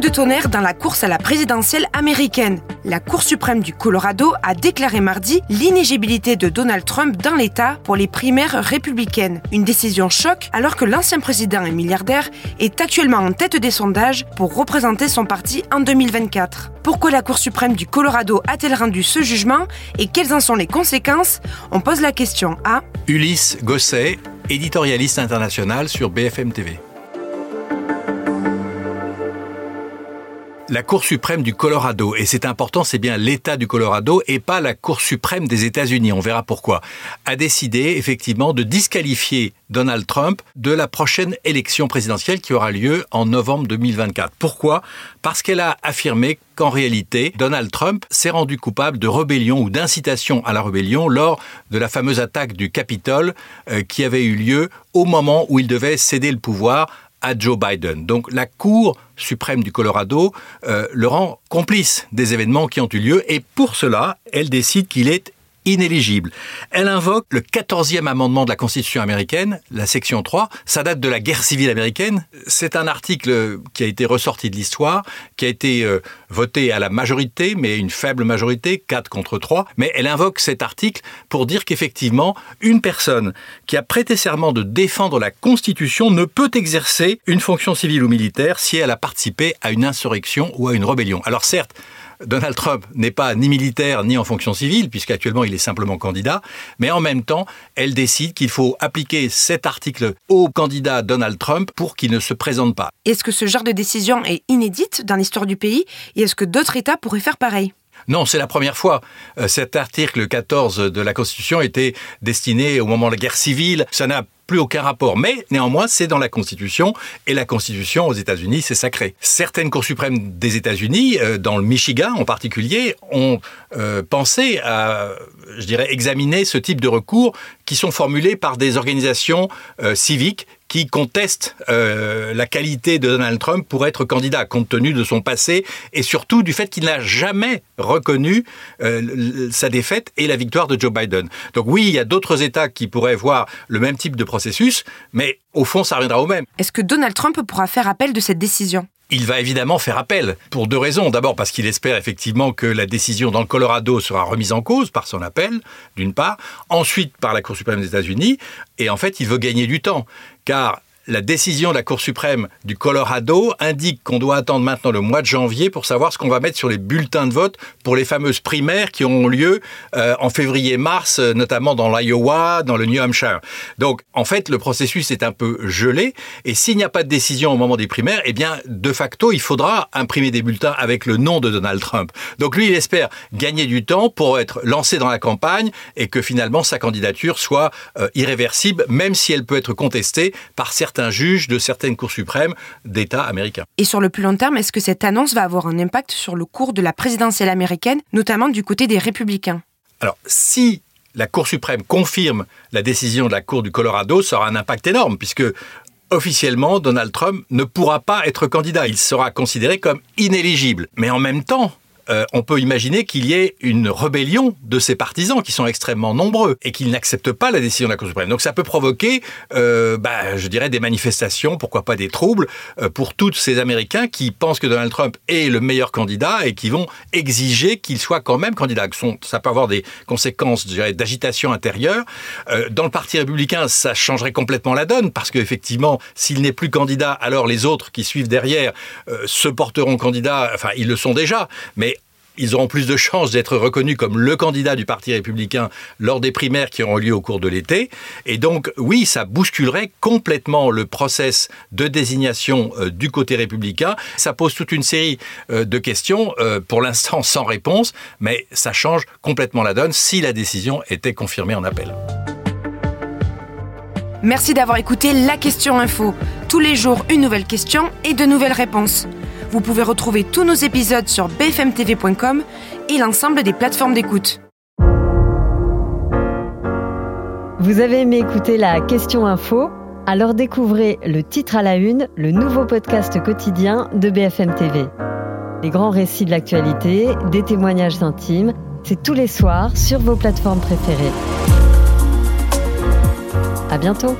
De tonnerre dans la course à la présidentielle américaine. La Cour suprême du Colorado a déclaré mardi l'inégibilité de Donald Trump dans l'État pour les primaires républicaines. Une décision choc alors que l'ancien président et milliardaire est actuellement en tête des sondages pour représenter son parti en 2024. Pourquoi la Cour suprême du Colorado a-t-elle rendu ce jugement et quelles en sont les conséquences? On pose la question à Ulysse Gosset, éditorialiste international sur BFM TV. La Cour suprême du Colorado, et c'est important, c'est bien l'État du Colorado et pas la Cour suprême des États-Unis, on verra pourquoi, a décidé effectivement de disqualifier Donald Trump de la prochaine élection présidentielle qui aura lieu en novembre 2024. Pourquoi? Parce qu'elle a affirmé qu'en réalité, Donald Trump s'est rendu coupable de rébellion ou d'incitation à la rébellion lors de la fameuse attaque du Capitole euh, qui avait eu lieu au moment où il devait céder le pouvoir à Joe Biden. Donc la Cour suprême du Colorado euh, le rend complice des événements qui ont eu lieu et pour cela, elle décide qu'il est inéligible. Elle invoque le 14e amendement de la Constitution américaine, la section 3. Ça date de la guerre civile américaine. C'est un article qui a été ressorti de l'histoire, qui a été euh, voté à la majorité, mais une faible majorité, 4 contre 3. Mais elle invoque cet article pour dire qu'effectivement, une personne qui a prêté serment de défendre la Constitution ne peut exercer une fonction civile ou militaire si elle a participé à une insurrection ou à une rébellion. Alors certes, Donald Trump n'est pas ni militaire ni en fonction civile, puisqu'actuellement il est simplement candidat, mais en même temps, elle décide qu'il faut appliquer cet article au candidat Donald Trump pour qu'il ne se présente pas. Est-ce que ce genre de décision est inédite dans l'histoire du pays? Et est-ce que d'autres États pourraient faire pareil? Non, c'est la première fois. Euh, cet article 14 de la Constitution était destiné au moment de la guerre civile. Ça n'a aucun rapport. Mais néanmoins, c'est dans la Constitution, et la Constitution aux États-Unis, c'est sacré. Certaines cours suprêmes des États-Unis, euh, dans le Michigan en particulier, ont euh, pensé à, je dirais, examiner ce type de recours qui sont formulés par des organisations euh, civiques qui contestent la qualité de Donald Trump pour être candidat, compte tenu de son passé et surtout du fait qu'il n'a jamais reconnu sa défaite et la victoire de Joe Biden. Donc oui, il y a d'autres États qui pourraient voir le même type de processus mais au fond, ça reviendra au même. Est-ce que Donald Trump pourra faire appel de cette décision? Il va évidemment faire appel pour deux raisons. D'abord parce qu'il espère effectivement que la décision dans le Colorado sera remise en cause par son appel, d'une part. Ensuite par la Cour suprême des États-Unis. Et en fait, il veut gagner du temps. Car la décision de la Cour suprême du Colorado indique qu'on doit attendre maintenant le mois de janvier pour savoir ce qu'on va mettre sur les bulletins de vote pour les fameuses primaires qui auront lieu euh, en février-mars, euh, notamment dans l'Iowa, dans le New Hampshire. Donc, en fait, le processus est un peu gelé. Et s'il n'y a pas de décision au moment des primaires, eh bien, de facto, il faudra imprimer des bulletins avec le nom de Donald Trump. Donc, lui, il espère gagner du temps pour être lancé dans la campagne et que finalement sa candidature soit euh, irréversible, même si elle peut être contestée par certains un juge de certaines cours suprêmes d'États américains. Et sur le plus long terme, est-ce que cette annonce va avoir un impact sur le cours de la présidentielle américaine, notamment du côté des républicains? Alors, si la Cour suprême confirme la décision de la Cour du Colorado, ça aura un impact énorme, puisque officiellement, Donald Trump ne pourra pas être candidat. Il sera considéré comme inéligible. Mais en même temps, euh, on peut imaginer qu'il y ait une rébellion de ses partisans qui sont extrêmement nombreux et qu'ils n'acceptent pas la décision de la Cour suprême. Donc ça peut provoquer, euh, bah, je dirais, des manifestations, pourquoi pas des troubles, euh, pour tous ces Américains qui pensent que Donald Trump est le meilleur candidat et qui vont exiger qu'il soit quand même candidat. Ça peut avoir des conséquences, d'agitation intérieure. dans le Parti républicain, ça changerait complètement la donne parce qu'effectivement, s'il n'est plus candidat, alors les autres qui suivent derrière se porteront candidat. Enfin, ils le sont déjà, mais ils auront plus de chances d'être reconnus comme le candidat du Parti républicain lors des primaires qui auront lieu au cours de l'été. Et donc, oui, ça bousculerait complètement le process de désignation euh, du côté républicain. Ça pose toute une série euh, de questions, euh, pour l'instant sans réponse, mais ça change complètement la donne si la décision était confirmée en appel. Merci d'avoir écouté la question info. Tous les jours, une nouvelle question et de nouvelles réponses. Vous pouvez retrouver tous nos épisodes sur bfmtv.com et l'ensemble des plateformes d'écoute. Vous avez aimé écouter la question info? Alors découvrez le titre à la une, le nouveau podcast quotidien de BFM TV. Les grands récits de l'actualité, des témoignages intimes, c'est tous les soirs sur vos plateformes préférées. À bientôt